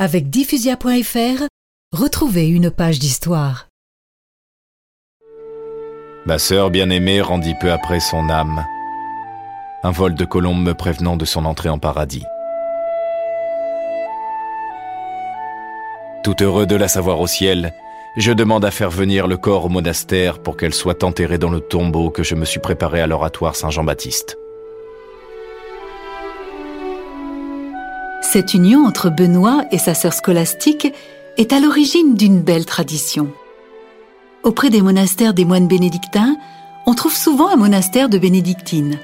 Avec diffusia.fr, retrouvez une page d'histoire. Ma sœur bien-aimée rendit peu après son âme. Un vol de colombe me prévenant de son entrée en paradis. Tout heureux de la savoir au ciel, je demande à faire venir le corps au monastère pour qu'elle soit enterrée dans le tombeau que je me suis préparé à l'oratoire Saint-Jean-Baptiste. Cette union entre Benoît et sa sœur scolastique est à l'origine d'une belle tradition. Auprès des monastères des moines bénédictins, on trouve souvent un monastère de bénédictines.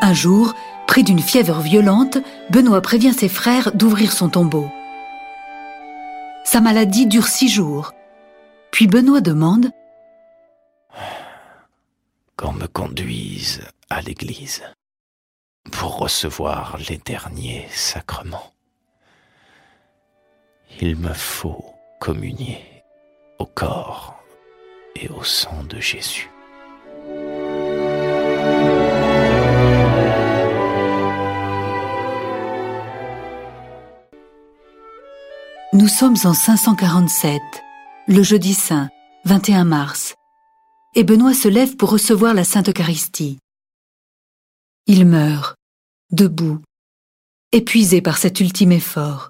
Un jour, pris d'une fièvre violente, Benoît prévient ses frères d'ouvrir son tombeau. Sa maladie dure six jours. Puis Benoît demande Qu'on me conduise à l'église pour recevoir les derniers sacrements. Il me faut communier au corps et au sang de Jésus. Nous sommes en 547, le jeudi saint, 21 mars, et Benoît se lève pour recevoir la Sainte Eucharistie. Il meurt, debout, épuisé par cet ultime effort.